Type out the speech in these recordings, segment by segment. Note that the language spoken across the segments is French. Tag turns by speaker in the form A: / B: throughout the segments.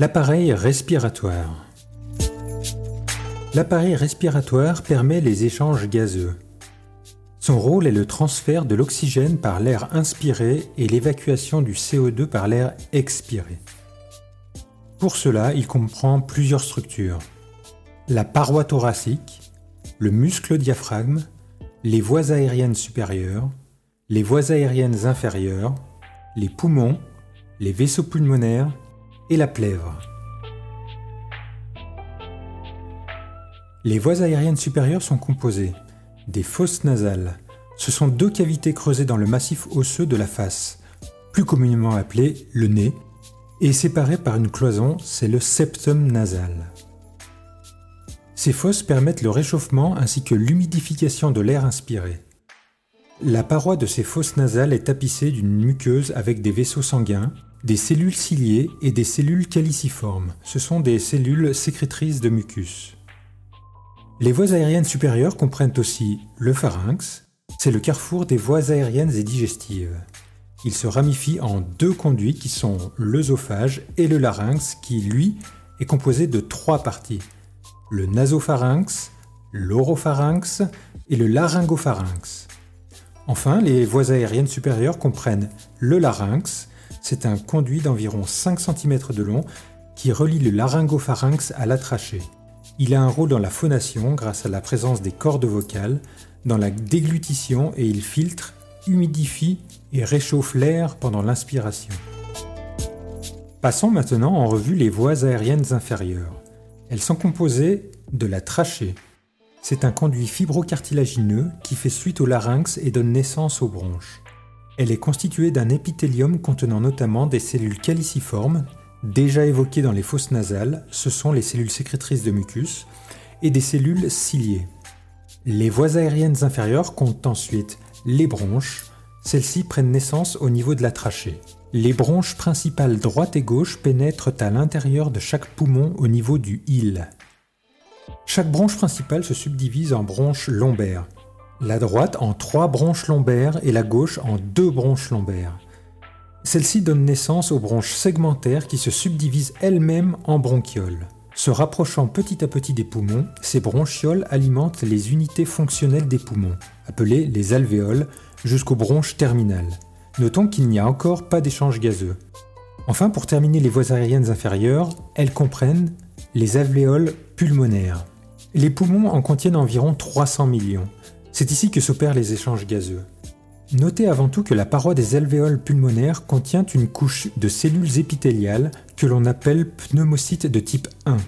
A: L'appareil respiratoire. L'appareil respiratoire permet les échanges gazeux. Son rôle est le transfert de l'oxygène par l'air inspiré et l'évacuation du CO2 par l'air expiré. Pour cela, il comprend plusieurs structures. La paroi thoracique, le muscle diaphragme, les voies aériennes supérieures, les voies aériennes inférieures, les poumons, les vaisseaux pulmonaires et la plèvre. Les voies aériennes supérieures sont composées des fosses nasales. Ce sont deux cavités creusées dans le massif osseux de la face, plus communément appelé le nez, et séparées par une cloison, c'est le septum nasal. Ces fosses permettent le réchauffement ainsi que l'humidification de l'air inspiré. La paroi de ces fosses nasales est tapissée d'une muqueuse avec des vaisseaux sanguins, des cellules ciliées et des cellules caliciformes. Ce sont des cellules sécrétrices de mucus. Les voies aériennes supérieures comprennent aussi le pharynx, c'est le carrefour des voies aériennes et digestives. Il se ramifie en deux conduits qui sont l'œsophage et le larynx qui, lui, est composé de trois parties. Le nasopharynx, l'oropharynx et le laryngopharynx. Enfin, les voies aériennes supérieures comprennent le larynx, c'est un conduit d'environ 5 cm de long qui relie le laryngopharynx à la trachée. Il a un rôle dans la phonation grâce à la présence des cordes vocales, dans la déglutition et il filtre, humidifie et réchauffe l'air pendant l'inspiration. Passons maintenant en revue les voies aériennes inférieures. Elles sont composées de la trachée. C'est un conduit fibrocartilagineux qui fait suite au larynx et donne naissance aux bronches. Elle est constituée d'un épithélium contenant notamment des cellules caliciformes, déjà évoquées dans les fosses nasales, ce sont les cellules sécrétrices de mucus, et des cellules ciliées. Les voies aériennes inférieures comptent ensuite les bronches, celles-ci prennent naissance au niveau de la trachée. Les bronches principales droite et gauche pénètrent à l'intérieur de chaque poumon au niveau du hile. Chaque branche principale se subdivise en branches lombaires. La droite en trois branches lombaires et la gauche en deux branches lombaires. Celles-ci donnent naissance aux branches segmentaires qui se subdivisent elles-mêmes en bronchioles. Se rapprochant petit à petit des poumons, ces bronchioles alimentent les unités fonctionnelles des poumons, appelées les alvéoles, jusqu'aux bronches terminales. Notons qu'il n'y a encore pas d'échange gazeux. Enfin, pour terminer les voies aériennes inférieures, elles comprennent les alvéoles pulmonaires. Les poumons en contiennent environ 300 millions. C'est ici que s'opèrent les échanges gazeux. Notez avant tout que la paroi des alvéoles pulmonaires contient une couche de cellules épithéliales que l'on appelle pneumocytes de type 1.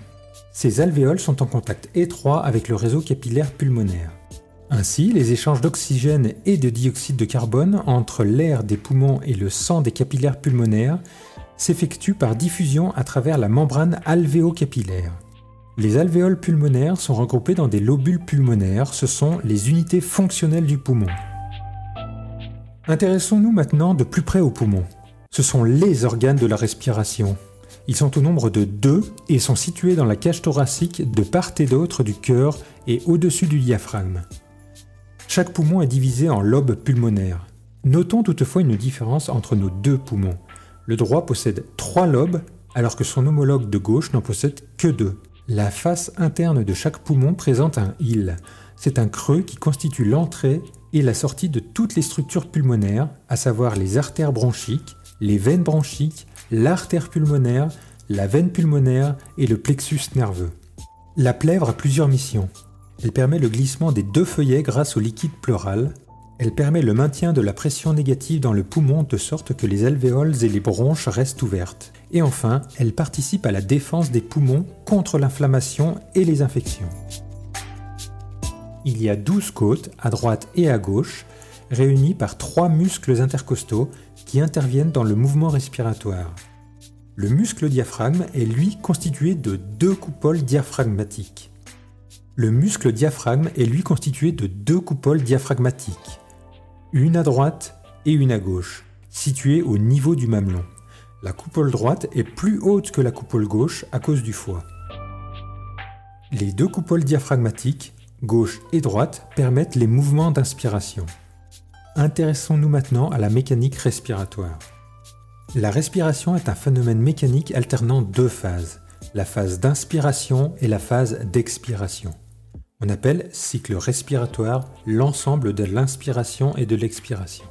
A: Ces alvéoles sont en contact étroit avec le réseau capillaire pulmonaire. Ainsi, les échanges d'oxygène et de dioxyde de carbone entre l'air des poumons et le sang des capillaires pulmonaires s'effectuent par diffusion à travers la membrane alvéocapillaire. Les alvéoles pulmonaires sont regroupées dans des lobules pulmonaires, ce sont les unités fonctionnelles du poumon. Intéressons-nous maintenant de plus près aux poumons. Ce sont les organes de la respiration. Ils sont au nombre de deux et sont situés dans la cage thoracique de part et d'autre du cœur et au-dessus du diaphragme. Chaque poumon est divisé en lobes pulmonaires. Notons toutefois une différence entre nos deux poumons. Le droit possède trois lobes alors que son homologue de gauche n'en possède que deux. La face interne de chaque poumon présente un île. C'est un creux qui constitue l'entrée et la sortie de toutes les structures pulmonaires, à savoir les artères bronchiques, les veines bronchiques, l'artère pulmonaire, la veine pulmonaire et le plexus nerveux. La plèvre a plusieurs missions. Elle permet le glissement des deux feuillets grâce au liquide pleural. Elle permet le maintien de la pression négative dans le poumon de sorte que les alvéoles et les bronches restent ouvertes. Et enfin, elle participe à la défense des poumons contre l'inflammation et les infections. Il y a 12 côtes, à droite et à gauche, réunies par trois muscles intercostaux qui interviennent dans le mouvement respiratoire. Le muscle diaphragme est lui constitué de deux coupoles diaphragmatiques. Le muscle diaphragme est lui constitué de deux coupoles diaphragmatiques, une à droite et une à gauche, situées au niveau du mamelon. La coupole droite est plus haute que la coupole gauche à cause du foie. Les deux coupoles diaphragmatiques gauche et droite, permettent les mouvements d'inspiration. Intéressons-nous maintenant à la mécanique respiratoire. La respiration est un phénomène mécanique alternant deux phases, la phase d'inspiration et la phase d'expiration. On appelle cycle respiratoire l'ensemble de l'inspiration et de l'expiration.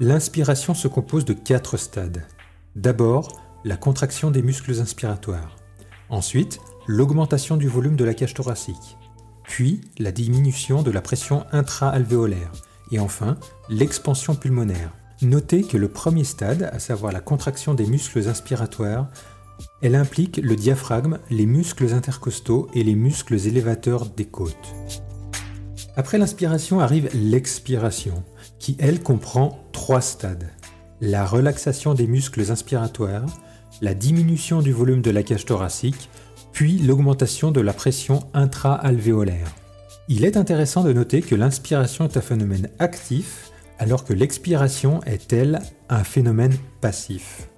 A: L'inspiration se compose de quatre stades. D'abord, la contraction des muscles inspiratoires. Ensuite, l'augmentation du volume de la cage thoracique. Puis, la diminution de la pression intra-alvéolaire. Et enfin, l'expansion pulmonaire. Notez que le premier stade, à savoir la contraction des muscles inspiratoires, elle implique le diaphragme, les muscles intercostaux et les muscles élévateurs des côtes. Après l'inspiration arrive l'expiration, qui elle comprend trois stades. La relaxation des muscles inspiratoires, la diminution du volume de la cage thoracique, puis l'augmentation de la pression intra-alvéolaire. Il est intéressant de noter que l'inspiration est un phénomène actif, alors que l'expiration est, elle, un phénomène passif.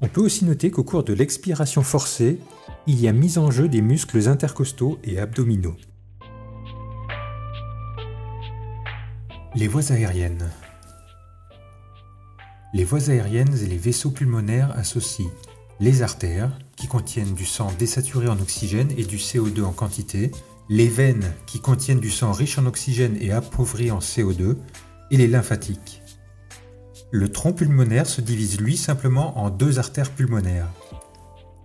A: On peut aussi noter qu'au cours de l'expiration forcée, il y a mise en jeu des muscles intercostaux et abdominaux. Les voies aériennes. Les voies aériennes et les vaisseaux pulmonaires associent les artères, qui contiennent du sang désaturé en oxygène et du CO2 en quantité, les veines, qui contiennent du sang riche en oxygène et appauvri en CO2, et les lymphatiques. Le tronc pulmonaire se divise lui simplement en deux artères pulmonaires,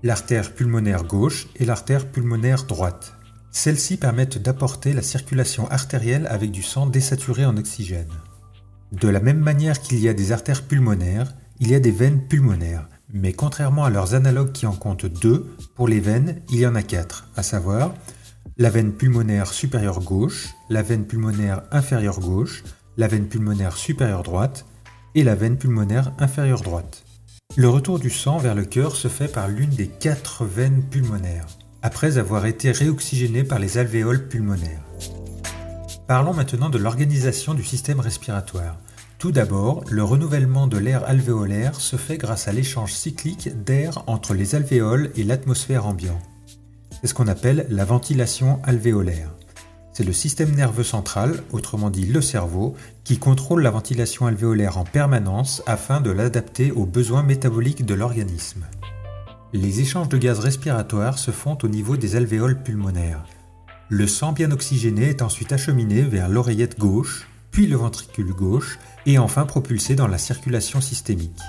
A: l'artère pulmonaire gauche et l'artère pulmonaire droite. Celles-ci permettent d'apporter la circulation artérielle avec du sang désaturé en oxygène. De la même manière qu'il y a des artères pulmonaires, il y a des veines pulmonaires, mais contrairement à leurs analogues qui en comptent deux, pour les veines, il y en a quatre, à savoir la veine pulmonaire supérieure gauche, la veine pulmonaire inférieure gauche, la veine pulmonaire supérieure droite et la veine pulmonaire inférieure droite. Le retour du sang vers le cœur se fait par l'une des quatre veines pulmonaires, après avoir été réoxygéné par les alvéoles pulmonaires. Parlons maintenant de l'organisation du système respiratoire. Tout d'abord, le renouvellement de l'air alvéolaire se fait grâce à l'échange cyclique d'air entre les alvéoles et l'atmosphère ambiante. C'est ce qu'on appelle la ventilation alvéolaire. C'est le système nerveux central, autrement dit le cerveau, qui contrôle la ventilation alvéolaire en permanence afin de l'adapter aux besoins métaboliques de l'organisme. Les échanges de gaz respiratoires se font au niveau des alvéoles pulmonaires. Le sang bien oxygéné est ensuite acheminé vers l'oreillette gauche, puis le ventricule gauche, et enfin propulsé dans la circulation systémique.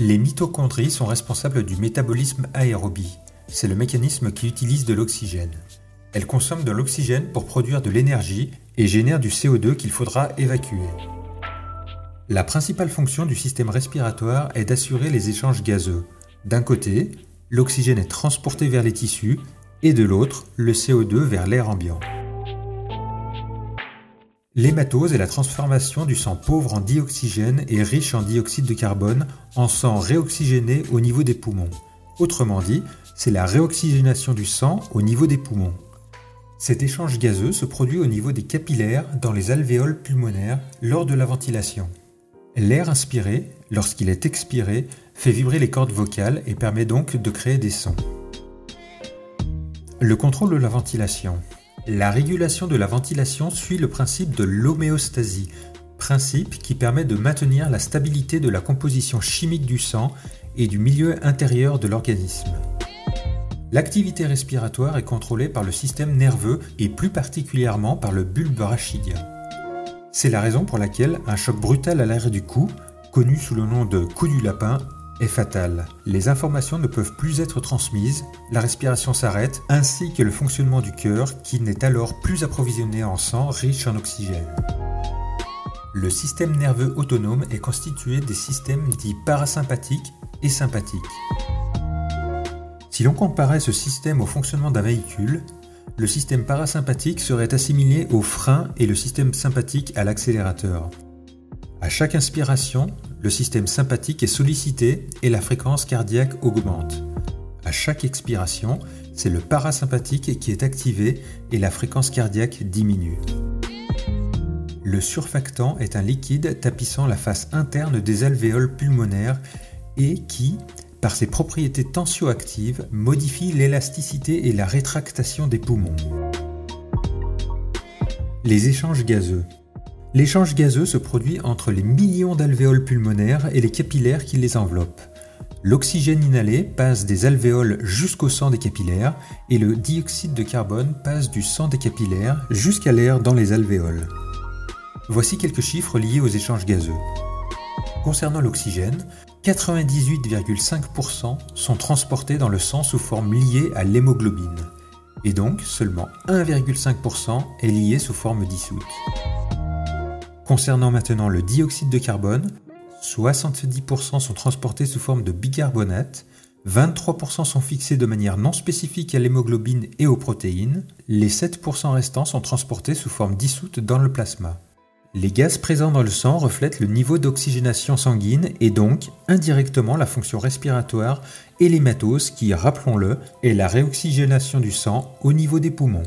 A: Les mitochondries sont responsables du métabolisme aérobie. C'est le mécanisme qui utilise de l'oxygène. Elle consomme de l'oxygène pour produire de l'énergie et génère du CO2 qu'il faudra évacuer. La principale fonction du système respiratoire est d'assurer les échanges gazeux. D'un côté, l'oxygène est transporté vers les tissus et de l'autre, le CO2 vers l'air ambiant. L'hématose est la transformation du sang pauvre en dioxygène et riche en dioxyde de carbone en sang réoxygéné au niveau des poumons. Autrement dit, c'est la réoxygénation du sang au niveau des poumons. Cet échange gazeux se produit au niveau des capillaires dans les alvéoles pulmonaires lors de la ventilation. L'air inspiré, lorsqu'il est expiré, fait vibrer les cordes vocales et permet donc de créer des sons. Le contrôle de la ventilation. La régulation de la ventilation suit le principe de l'homéostasie, principe qui permet de maintenir la stabilité de la composition chimique du sang et du milieu intérieur de l'organisme. L'activité respiratoire est contrôlée par le système nerveux et plus particulièrement par le bulbe rachidien. C'est la raison pour laquelle un choc brutal à l'arrière du cou, connu sous le nom de coup du lapin, est fatal. Les informations ne peuvent plus être transmises, la respiration s'arrête, ainsi que le fonctionnement du cœur qui n'est alors plus approvisionné en sang riche en oxygène. Le système nerveux autonome est constitué des systèmes dits parasympathiques et sympathiques. Si l'on comparait ce système au fonctionnement d'un véhicule, le système parasympathique serait assimilé au frein et le système sympathique à l'accélérateur. À chaque inspiration, le système sympathique est sollicité et la fréquence cardiaque augmente. À chaque expiration, c'est le parasympathique qui est activé et la fréquence cardiaque diminue. Le surfactant est un liquide tapissant la face interne des alvéoles pulmonaires et qui, par ses propriétés tensioactives, modifie l'élasticité et la rétractation des poumons. Les échanges gazeux. L'échange gazeux se produit entre les millions d'alvéoles pulmonaires et les capillaires qui les enveloppent. L'oxygène inhalé passe des alvéoles jusqu'au sang des capillaires et le dioxyde de carbone passe du sang des capillaires jusqu'à l'air dans les alvéoles. Voici quelques chiffres liés aux échanges gazeux. Concernant l'oxygène, 98,5% sont transportés dans le sang sous forme liée à l'hémoglobine, et donc seulement 1,5% est lié sous forme dissoute. Concernant maintenant le dioxyde de carbone, 70% sont transportés sous forme de bicarbonate, 23% sont fixés de manière non spécifique à l'hémoglobine et aux protéines, les 7% restants sont transportés sous forme dissoute dans le plasma. Les gaz présents dans le sang reflètent le niveau d'oxygénation sanguine et donc indirectement la fonction respiratoire et l'hématose qui, rappelons-le, est la réoxygénation du sang au niveau des poumons.